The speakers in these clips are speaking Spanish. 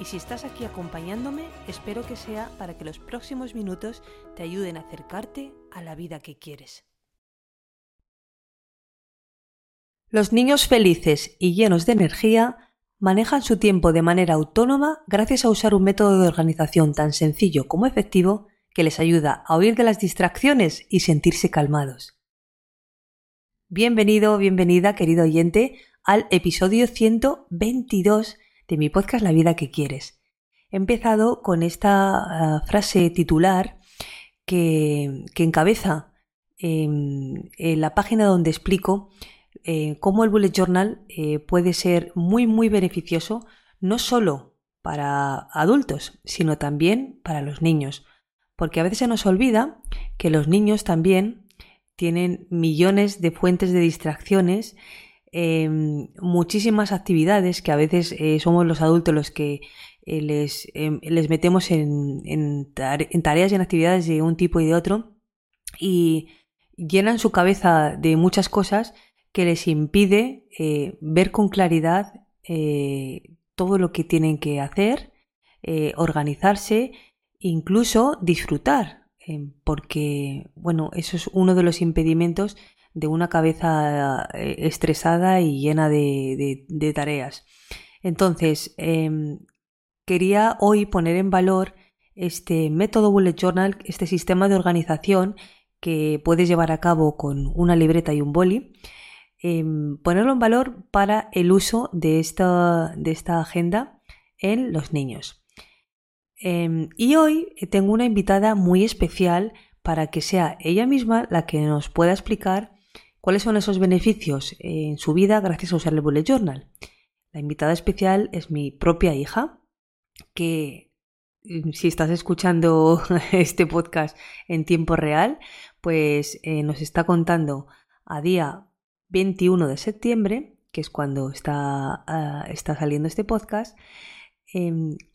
y si estás aquí acompañándome, espero que sea para que los próximos minutos te ayuden a acercarte a la vida que quieres. Los niños felices y llenos de energía manejan su tiempo de manera autónoma gracias a usar un método de organización tan sencillo como efectivo que les ayuda a huir de las distracciones y sentirse calmados. Bienvenido, bienvenida, querido oyente, al episodio 122 de mi podcast La vida que quieres. He empezado con esta ah, frase titular que, encabeza en la página donde explico eh, cómo el bullet journal eh, puede ser muy muy beneficioso no solo para adultos, sino también para los niños. Porque a veces se nos olvida que los niños también tienen millones de fuentes de distracciones Em, muchísimas actividades que a veces eh, somos los adultos los que eh, les, em, les, metemos en, en, tareas y en actividades de un tipo y de otro y llenan su cabeza de muchas cosas que les impide eh, ver con claridad todo lo que tienen que hacer, organizarse, incluso disfrutar, em, porque, bueno, eso es uno de los impedimentos de una cabeza eh, estresada y llena de, tareas. Entonces, em, quería hoy poner en valor este método Bullet Journal, este sistema de organización que puedes llevar a cabo con una libreta y un boli, em, ponerlo en valor para el uso de esta, de esta agenda en los niños. Em, y hoy tengo una invitada muy especial para que sea ella misma la que nos pueda explicar ¿Cuáles son esos beneficios en su vida gracias a usar el Bullet Journal? La invitada especial es mi propia hija, que mm, si estás escuchando este podcast en tiempo real, pues eh, nos está contando a día 21 de septiembre, que es cuando está, ah, está saliendo este podcast,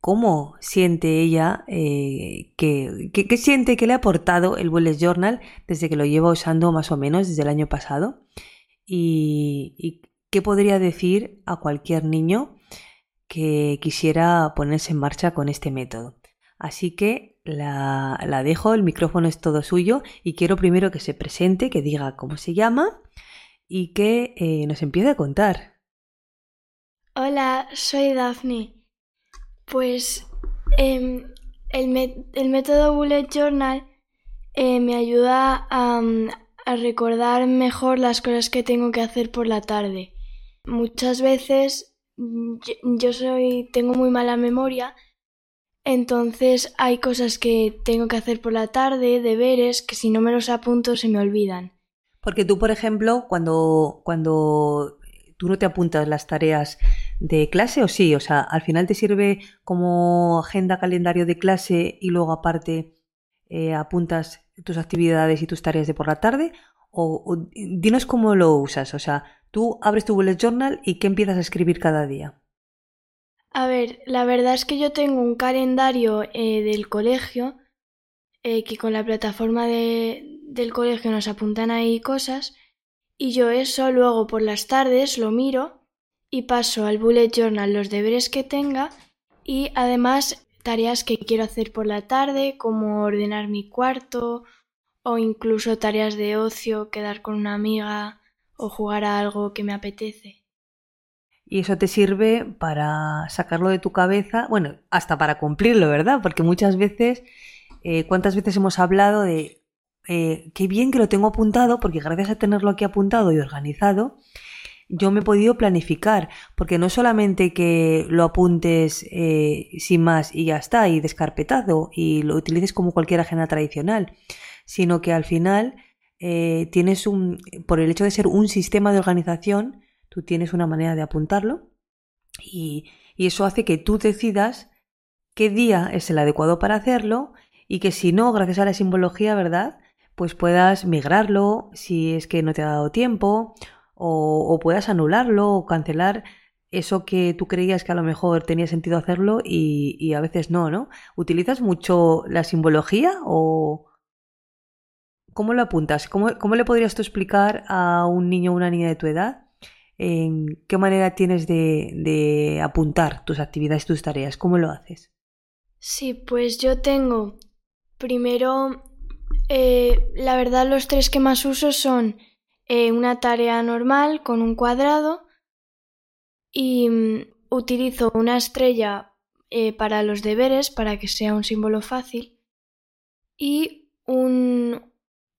cómo siente ella, eh, que, siente que le ha aportado el Bullet Journal desde que lo lleva usando más o menos desde el año pasado y, qué podría decir a cualquier niño que quisiera ponerse en marcha con este método. Así que la, dejo, el micrófono es todo suyo y quiero primero que se presente, que diga cómo se llama y que eh, nos empiece a contar. Hola, soy Daphne pues em, el, método Bullet Journal eh, me ayuda mm, a, recordar mejor las cosas que tengo que hacer por la tarde. Muchas veces yo, soy tengo muy mala memoria, entonces hay cosas que tengo que hacer por la tarde, deberes, que si no me los apunto se me olvidan. Porque tú, por ejemplo, cuando, cuando tú no te apuntas las tareas de clase o sí, o sea, al final te sirve como agenda calendario de clase y luego aparte eh, apuntas tus actividades y tus tareas de por la tarde o, dinos cómo lo usas, o sea, tú abres tu bullet journal y qué empiezas a escribir cada día. A ver, la verdad es que yo tengo un calendario eh, del colegio eh, que con la plataforma de, del colegio nos apuntan ahí cosas y yo eso luego por las tardes lo miro y paso al bullet journal los deberes que tenga y además tareas que quiero hacer por la tarde como ordenar mi cuarto o incluso tareas de ocio, quedar con una amiga o jugar a algo que me apetece. Y eso te sirve para sacarlo de tu cabeza, bueno, hasta para cumplirlo, ¿verdad? Porque muchas veces, eh, ¿cuántas veces hemos hablado de eh, qué bien que lo tengo apuntado, porque gracias a tenerlo aquí apuntado y organizado, yo me he podido planificar, porque no solamente que lo apuntes eh, sin más y ya está, y descarpetado, y lo utilices como cualquier agenda tradicional, sino que al final eh, tienes un, por el hecho de ser un sistema de organización, tú tienes una manera de apuntarlo, y, y eso hace que tú decidas qué día es el adecuado para hacerlo y que si no, gracias a la simbología, ¿verdad? Pues puedas migrarlo si es que no te ha dado tiempo o, puedas anularlo o cancelar eso que tú creías que a lo mejor tenía sentido hacerlo y, a veces no, ¿no? ¿Utilizas mucho la simbología o cómo lo apuntas? ¿Cómo, cómo le podrías tú explicar a un niño o una niña de tu edad en qué manera tienes de, de apuntar tus actividades, tus tareas? ¿Cómo lo haces? Sí, pues yo tengo primero, eh, la verdad los tres que más uso son eh, una tarea normal con un cuadrado y mm, utilizo una estrella eh, para los deberes para que sea un símbolo fácil y un,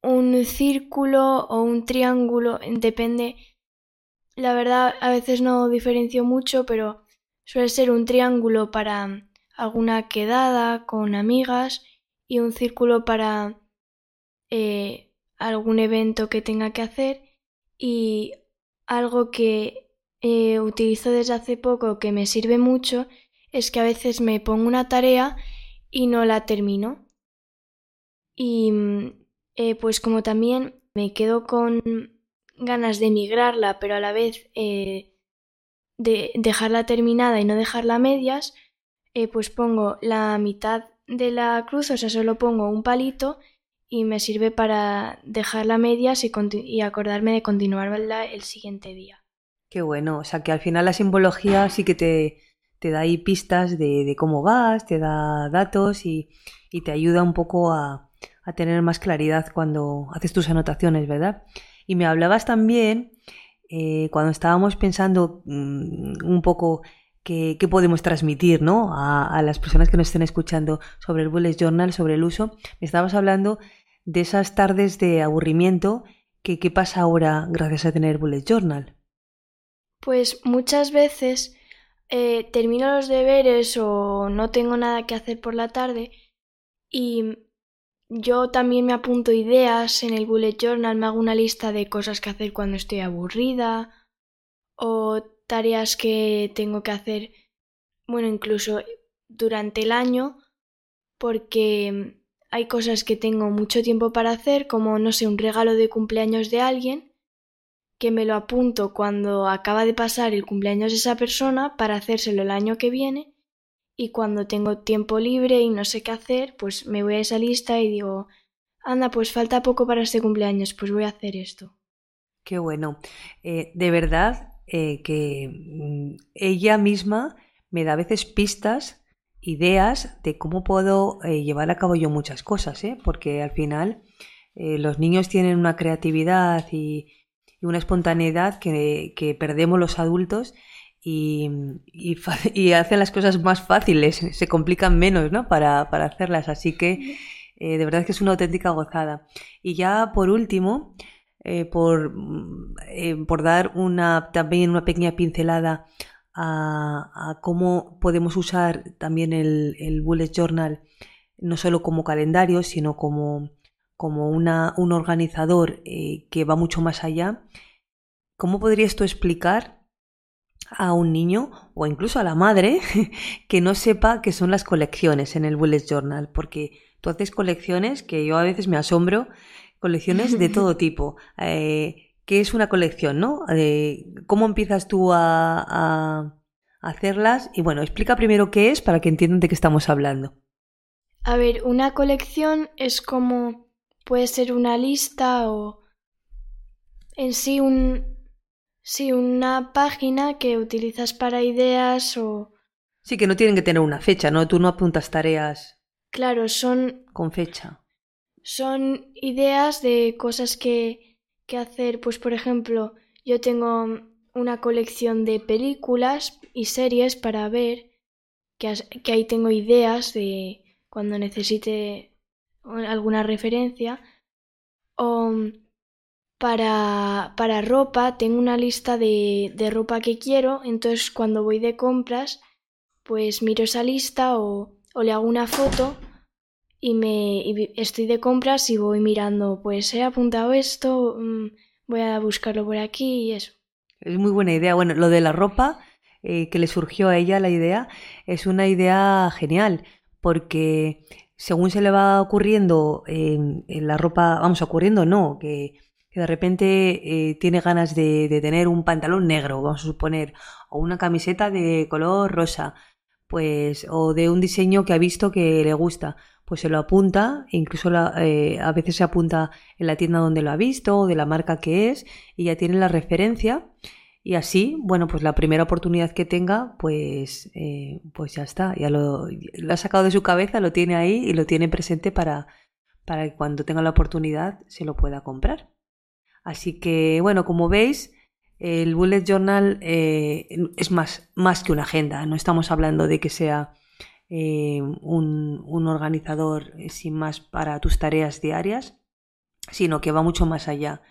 un círculo o un triángulo, depende. La verdad, a veces no diferencio mucho, pero suele ser un triángulo para alguna quedada con amigas y un círculo para eh, algún evento que tenga que hacer y algo que eh, utilizo desde hace poco que me sirve mucho es que a veces me pongo una tarea y no la termino. Y mm, eh, pues como también me quedo con ganas de migrarla, pero a la vez eh, de dejarla terminada y no dejarla a medias, pues pongo la mitad de la cruz, o sea, solo pongo un palito y me sirve para dejarla a medias y, y acordarme de continuarla el siguiente día. Qué bueno, o sea que al final la simbología sí que te, te da ahí pistas de, cómo vas, te da datos y, y te ayuda un poco a, a, tener más claridad cuando haces tus anotaciones, ¿verdad? Y me hablabas también, eh, cuando estábamos pensando mm, un poco qué, podemos transmitir ¿no? a, a, las personas que nos estén escuchando sobre el Bullet Journal, sobre el uso, me estabas hablando de esas tardes de aburrimiento que qué pasa ahora gracias a tener Bullet Journal. Pues muchas veces eh, termino los deberes o no tengo nada que hacer por la tarde y yo también me apunto ideas en el Bullet Journal, me hago una lista de cosas que hacer cuando estoy aburrida o tareas que tengo que hacer, bueno, incluso durante el año, porque hay cosas que tengo mucho tiempo para hacer, como, no sé, un regalo de cumpleaños de alguien, que me lo apunto cuando acaba de pasar el cumpleaños de esa persona para hacérselo el año que viene, y cuando tengo tiempo libre y no sé qué hacer, pues me voy a esa lista y digo, anda, pues falta poco para este cumpleaños, pues voy a hacer esto. Qué bueno. Eh, de verdad eh, que mm, ella misma me da a veces pistas ideas de cómo puedo eh, llevar a cabo yo muchas cosas, ¿eh? porque al final eh, los niños tienen una creatividad y, una espontaneidad que, perdemos los adultos y, hacen las cosas más fáciles, se complican menos ¿no? para, para hacerlas, así que de verdad que es una auténtica gozada. Y ya por último, por, por dar también una pequeña pincelada a, cómo podemos usar también el, Bullet Journal no solo como calendario, sino como, como una, un organizador eh, que va mucho más allá. ¿Cómo podrías tú explicar a un niño o incluso a la madre que no sepa qué son las colecciones en el Bullet Journal? Porque tú haces colecciones que yo a veces me asombro, colecciones de todo tipo. Eh, ¿Qué es una colección, no? ¿Cómo empiezas tú a, hacerlas? Y bueno, explica primero qué es para que entiendan de qué estamos hablando. A ver, una colección es como puede ser una lista o en sí un sí una página que utilizas para ideas o Sí, que no tienen que tener una fecha, ¿no? Tú no apuntas tareas. Claro, son con fecha. Son ideas de cosas que hacer, pues por ejemplo, yo tengo una colección de películas y series para ver, que, que ahí tengo ideas de cuando necesite alguna referencia. O para, para ropa, tengo una lista de, de ropa que quiero, entonces cuando voy de compras, pues miro esa lista o, o le hago una foto y me estoy de compras y voy mirando, pues he apuntado esto, mm, voy a buscarlo por aquí y eso. Es muy buena idea. Bueno, lo de la ropa eh, que le surgió a ella la idea es una idea genial porque según se le va ocurriendo en, la ropa, vamos, ocurriendo no, que, de repente eh, tiene ganas de, de, tener un pantalón negro, vamos a suponer, o una camiseta de color rosa, pues, o de un diseño que ha visto que le gusta, pues se lo apunta, incluso eh, a veces se apunta en la tienda donde lo ha visto o de la marca que es y ya tiene la referencia. Y así, bueno, pues la primera oportunidad que tenga, pues, eh, pues ya está, ya lo, ha sacado de su cabeza, lo tiene ahí y lo tiene presente para, para que cuando tenga la oportunidad se lo pueda comprar. Así que, bueno, como veis, el Bullet Journal eh, es más, más que una agenda, no estamos hablando de que sea eh, un, organizador eh, sin más para tus tareas diarias, sino que va mucho más allá.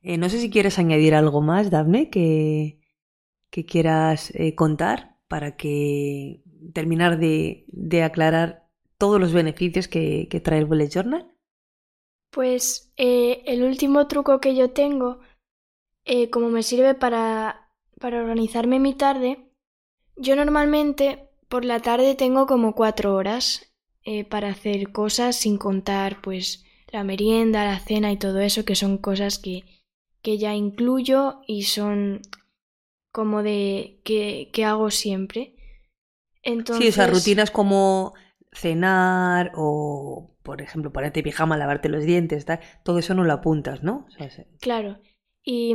Eh, no sé si quieres añadir algo más, que, que quieras contar para que terminar de, aclarar todos los beneficios que, trae el Bullet Journal. Pues el último truco que yo tengo, como me sirve para, para organizarme mi tarde, yo normalmente por la tarde tengo como cuatro horas eh, para hacer cosas sin contar pues la merienda, la cena y todo eso, que son cosas que, que ya incluyo y son como de que, que hago siempre. Entonces... Sí, esas rutinas como cenar o, por ejemplo, ponerte pijama, lavarte los dientes, todo eso no lo apuntas, ¿no? Claro. Y,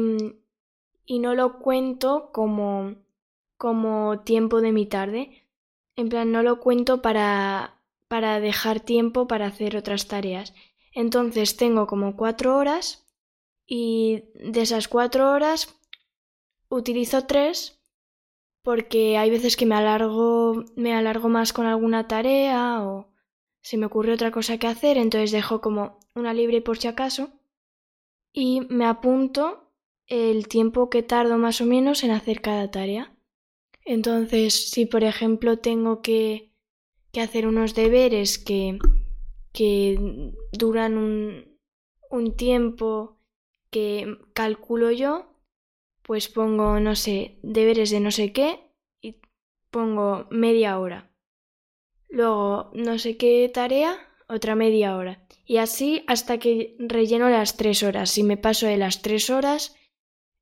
y no lo cuento como, como tiempo de mi tarde, en plan, no lo cuento para, para dejar tiempo para hacer otras tareas. Entonces tengo como cuatro horas y de esas cuatro horas utilizo tres porque hay veces que me alargo, me alargo más con alguna tarea o se me ocurre otra cosa que hacer, entonces dejo como una libre por si acaso y me apunto el tiempo que tardo más o menos en hacer cada tarea. Entonces, si por ejemplo tengo que, que hacer unos deberes que, que duran un, un tiempo que calculo yo, pues pongo, no sé, deberes de no sé qué y pongo media hora. Luego, no sé qué tarea, otra media hora. Y así hasta que relleno las tres horas. Si me paso de las tres horas,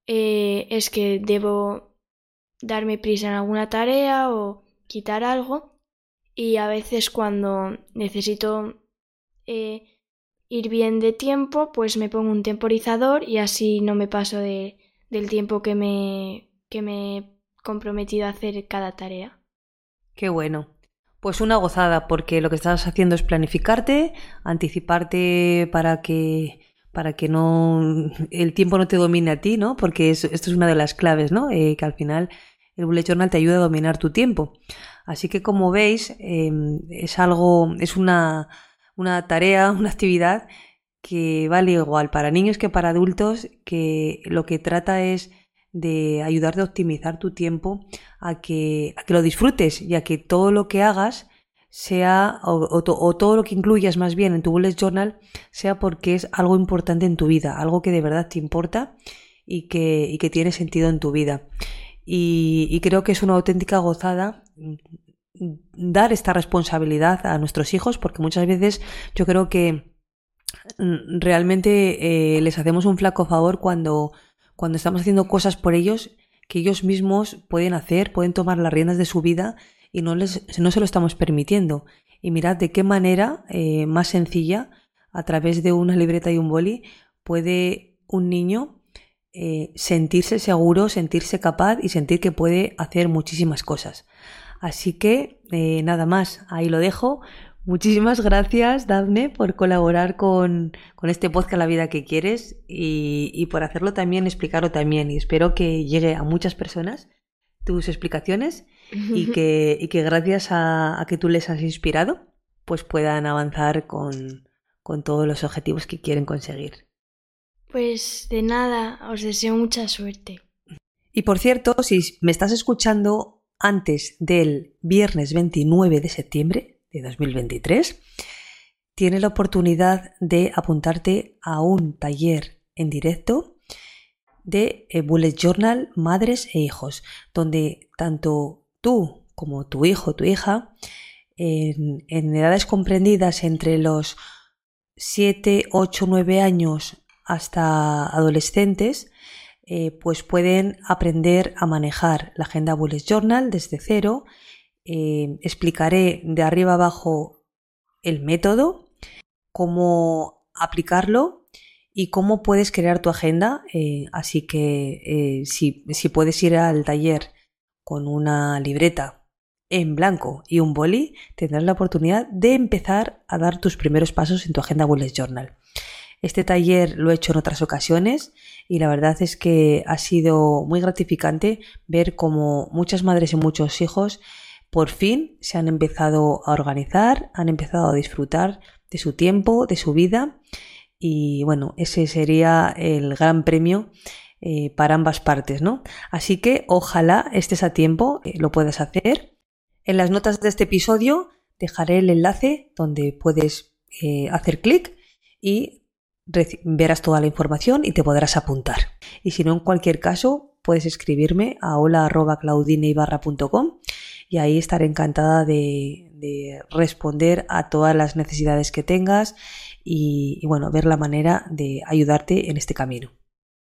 eh, es que debo darme prisa en alguna tarea o quitar algo y a veces cuando necesito eh, ir bien de tiempo pues me pongo un temporizador y así no me paso de, del tiempo que me, que me he comprometido a hacer cada tarea. Qué bueno. Pues una gozada, porque lo que estás haciendo es planificarte, anticiparte para que para que no el tiempo no te domine a ti, ¿no? Porque esto es una de las claves, ¿no? Eh, que al final el bullet journal te ayuda a dominar tu tiempo. Así que como veis, em, es algo, es una, una tarea, una actividad que vale igual para niños que para adultos, que lo que trata es de ayudarte a optimizar tu tiempo, a que, a que lo disfrutes y a que todo lo que hagas sea, o, todo lo que incluyas más bien en tu bullet journal, sea porque es algo importante en tu vida, algo que de verdad te importa y que, y que tiene sentido en tu vida. Y, creo que es una auténtica gozada dar esta responsabilidad a nuestros hijos, porque muchas veces yo creo que mm, realmente eh, les hacemos un flaco favor cuando, cuando estamos haciendo cosas por ellos que ellos mismos pueden hacer, pueden tomar las riendas de su vida y no, les, no se lo estamos permitiendo. Y mirad de qué manera eh, más sencilla, a través de una libreta y un boli, puede un niño eh, sentirse seguro, sentirse capaz y sentir que puede hacer muchísimas cosas. Así que eh, nada más, ahí lo dejo. Muchísimas gracias, Daphne, por colaborar con, con este podcast La vida que quieres y, y, por hacerlo también, explicarlo también. Y espero que llegue a muchas personas tus explicaciones y que, y que gracias a, que tú les has inspirado, pues puedan avanzar con, con todos los objetivos que quieren conseguir. Pues de nada, os deseo mucha suerte. Y por cierto, si me estás escuchando antes del viernes 29 de septiembre de 2023, tienes la oportunidad de apuntarte a un taller en directo de eh, Bullet Journal Madres e Hijos, donde tanto tú como tu hijo tu hija en, edades comprendidas entre los 7, 8, 9 años hasta adolescentes, eh, pues pueden aprender a manejar la agenda Bullet Journal desde cero. Eh, explicaré de arriba abajo el método, cómo aplicarlo y cómo puedes crear tu agenda. Eh, así que si, si puedes ir al taller con una libreta en blanco y un boli, tendrás la oportunidad de empezar a dar tus primeros pasos en tu agenda Bullet Journal. Este taller lo he hecho en otras ocasiones y la verdad es que ha sido muy gratificante ver cómo muchas madres y muchos hijos por fin se han empezado a organizar, han empezado a disfrutar de su tiempo, de su vida y bueno, ese sería el gran premio eh, para ambas partes, ¿no? Así que ojalá estés a tiempo, eh, lo puedas hacer en las notas de este episodio dejaré el enlace donde puedes eh, hacer clic y verás toda la información y te podrás apuntar. Y si no, en cualquier caso, puedes escribirme a hola.claudineibarra.com y ahí estaré encantada de, responder a todas las necesidades que tengas y, y bueno, ver la manera de ayudarte en este camino.